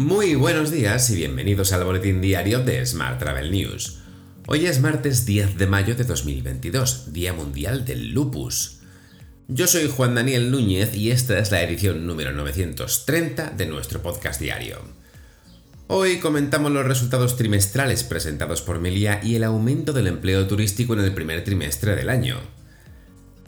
Muy buenos días y bienvenidos al boletín diario de Smart Travel News. Hoy es martes 10 de mayo de 2022, Día Mundial del Lupus. Yo soy Juan Daniel Núñez y esta es la edición número 930 de nuestro podcast diario. Hoy comentamos los resultados trimestrales presentados por Melia y el aumento del empleo turístico en el primer trimestre del año.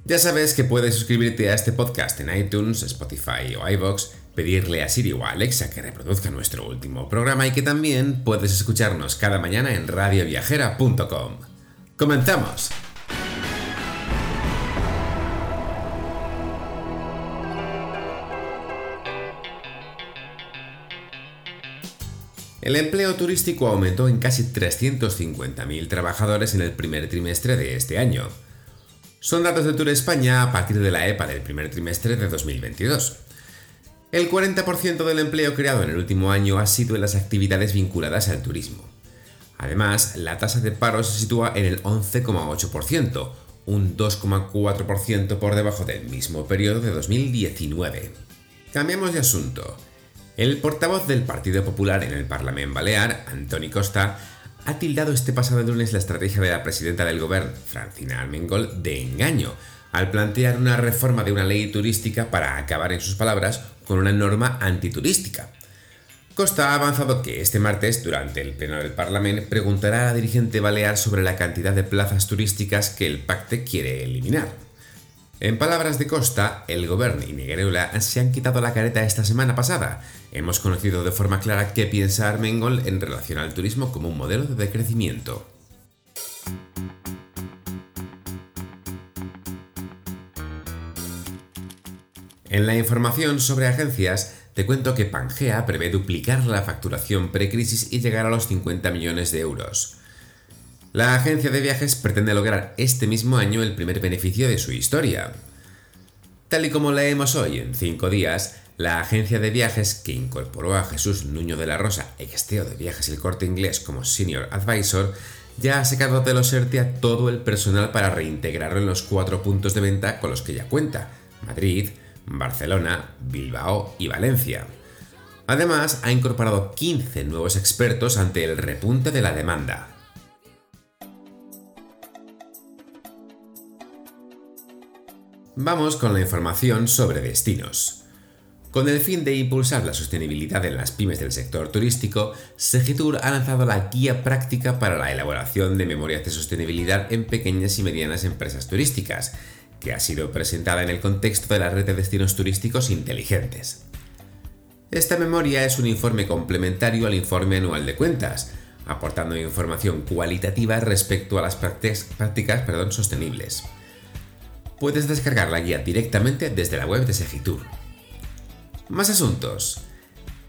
Ya sabes que puedes suscribirte a este podcast en iTunes, Spotify o iVoox, pedirle a Siri o a Alexa que reproduzca nuestro último programa y que también puedes escucharnos cada mañana en radioviajera.com. ¡Comenzamos! El empleo turístico aumentó en casi 350.000 trabajadores en el primer trimestre de este año. Son datos de Tour España a partir de la EPA del primer trimestre de 2022. El 40% del empleo creado en el último año ha sido en las actividades vinculadas al turismo. Además, la tasa de paro se sitúa en el 11,8%, un 2,4% por debajo del mismo periodo de 2019. Cambiamos de asunto. El portavoz del Partido Popular en el Parlamento Balear, Antoni Costa, ha tildado este pasado lunes la estrategia de la presidenta del gobierno, Francina Armengol, de engaño, al plantear una reforma de una ley turística para acabar, en sus palabras, con una norma antiturística. Costa ha avanzado que este martes, durante el pleno del Parlamento, preguntará a la dirigente balear sobre la cantidad de plazas turísticas que el pacte quiere eliminar. En palabras de Costa, el gobierno y Niguereula se han quitado la careta esta semana pasada. Hemos conocido de forma clara qué piensa Armengol en relación al turismo como un modelo de decrecimiento. En la información sobre agencias, te cuento que Pangea prevé duplicar la facturación precrisis y llegar a los 50 millones de euros. La agencia de viajes pretende lograr este mismo año el primer beneficio de su historia. Tal y como leemos hoy en cinco días, la agencia de viajes que incorporó a Jesús Nuño de la Rosa, exteo de viajes el corte inglés como Senior Advisor, ya ha sacado de los ERTE a todo el personal para reintegrarlo en los cuatro puntos de venta con los que ya cuenta, Madrid, Barcelona, Bilbao y Valencia. Además, ha incorporado 15 nuevos expertos ante el repunte de la demanda. Vamos con la información sobre destinos. Con el fin de impulsar la sostenibilidad en las pymes del sector turístico, Segitur ha lanzado la guía práctica para la elaboración de memorias de sostenibilidad en pequeñas y medianas empresas turísticas, que ha sido presentada en el contexto de la red de destinos turísticos inteligentes. Esta memoria es un informe complementario al informe anual de cuentas, aportando información cualitativa respecto a las prácticas, sostenibles puedes descargar la guía directamente desde la web de Segitur. Más asuntos.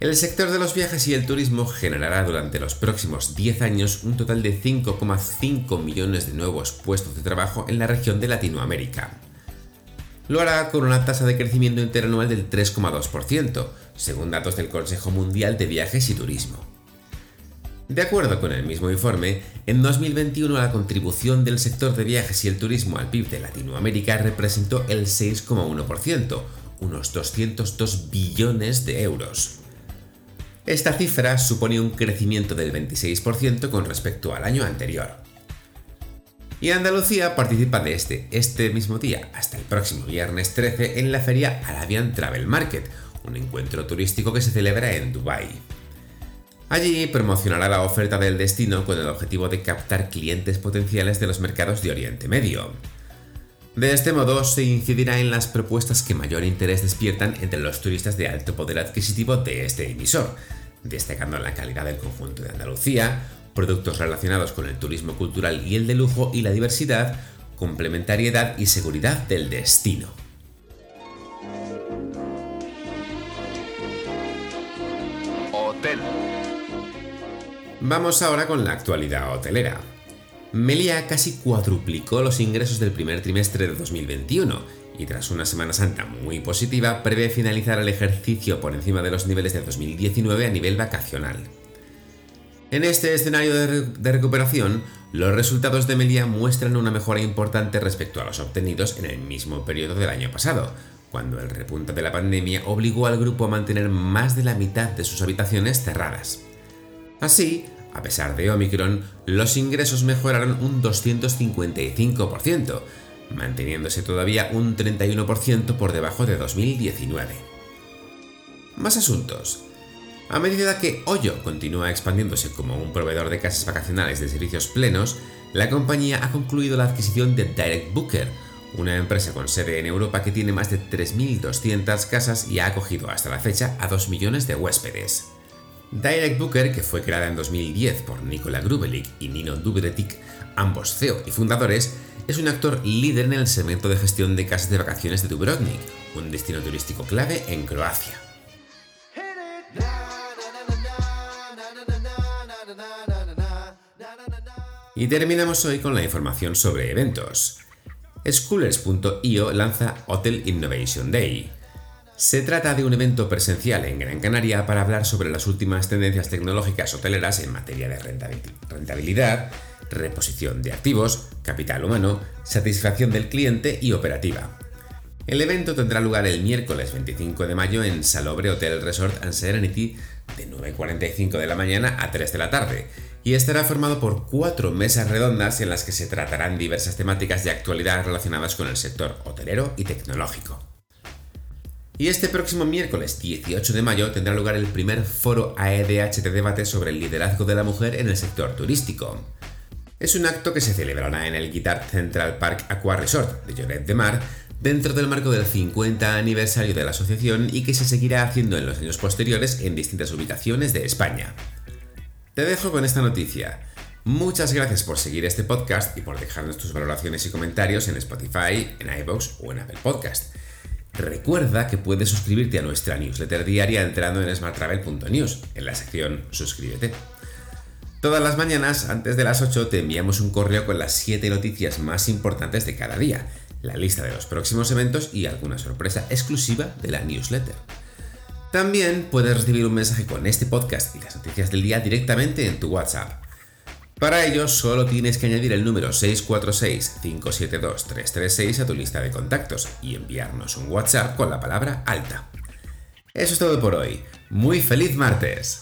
El sector de los viajes y el turismo generará durante los próximos 10 años un total de 5,5 millones de nuevos puestos de trabajo en la región de Latinoamérica. Lo hará con una tasa de crecimiento interanual del 3,2%, según datos del Consejo Mundial de Viajes y Turismo. De acuerdo con el mismo informe, en 2021 la contribución del sector de viajes y el turismo al PIB de Latinoamérica representó el 6,1%, unos 202 billones de euros. Esta cifra supone un crecimiento del 26% con respecto al año anterior. Y Andalucía participa desde este mismo día hasta el próximo viernes 13 en la feria Arabian Travel Market, un encuentro turístico que se celebra en Dubái. Allí promocionará la oferta del destino con el objetivo de captar clientes potenciales de los mercados de Oriente Medio. De este modo se incidirá en las propuestas que mayor interés despiertan entre los turistas de alto poder adquisitivo de este emisor, destacando la calidad del conjunto de Andalucía, productos relacionados con el turismo cultural y el de lujo y la diversidad, complementariedad y seguridad del destino. Hotel. Vamos ahora con la actualidad hotelera. Melia casi cuadruplicó los ingresos del primer trimestre de 2021 y tras una Semana Santa muy positiva prevé finalizar el ejercicio por encima de los niveles de 2019 a nivel vacacional. En este escenario de, recuperación, los resultados de Melia muestran una mejora importante respecto a los obtenidos en el mismo periodo del año pasado, cuando el repunte de la pandemia obligó al grupo a mantener más de la mitad de sus habitaciones cerradas. Así, a pesar de Omicron, los ingresos mejoraron un 255%, manteniéndose todavía un 31% por debajo de 2019. Más asuntos. A medida que Hoyo continúa expandiéndose como un proveedor de casas vacacionales de servicios plenos, la compañía ha concluido la adquisición de Direct Booker, una empresa con sede en Europa que tiene más de 3.200 casas y ha acogido hasta la fecha a 2 millones de huéspedes. Direct Booker, que fue creada en 2010 por Nikola Grubelik y Nino Dubretik, ambos CEO y fundadores, es un actor líder en el segmento de gestión de casas de vacaciones de Dubrovnik, un destino turístico clave en Croacia. Y terminamos hoy con la información sobre eventos. Schoolers.io lanza Hotel Innovation Day. Se trata de un evento presencial en Gran Canaria para hablar sobre las últimas tendencias tecnológicas hoteleras en materia de rentabilidad, reposición de activos, capital humano, satisfacción del cliente y operativa. El evento tendrá lugar el miércoles 25 de mayo en Salobre Hotel Resort and Serenity de 9.45 de la mañana a 3 de la tarde y estará formado por cuatro mesas redondas en las que se tratarán diversas temáticas de actualidad relacionadas con el sector hotelero y tecnológico. Y este próximo miércoles 18 de mayo tendrá lugar el primer foro AEDH de debate sobre el liderazgo de la mujer en el sector turístico. Es un acto que se celebrará en el Guitar Central Park Aqua Resort de Lloret de Mar dentro del marco del 50 aniversario de la asociación y que se seguirá haciendo en los años posteriores en distintas ubicaciones de España. Te dejo con esta noticia. Muchas gracias por seguir este podcast y por dejarnos tus valoraciones y comentarios en Spotify, en iVoox o en Apple Podcast. Recuerda que puedes suscribirte a nuestra newsletter diaria entrando en smarttravel.news, en la sección Suscríbete. Todas las mañanas, antes de las 8, te enviamos un correo con las 7 noticias más importantes de cada día, la lista de los próximos eventos y alguna sorpresa exclusiva de la newsletter. También puedes recibir un mensaje con este podcast y las noticias del día directamente en tu WhatsApp. Para ello, solo tienes que añadir el número 646-572-336 a tu lista de contactos y enviarnos un WhatsApp con la palabra alta. Eso es todo por hoy. Muy feliz martes.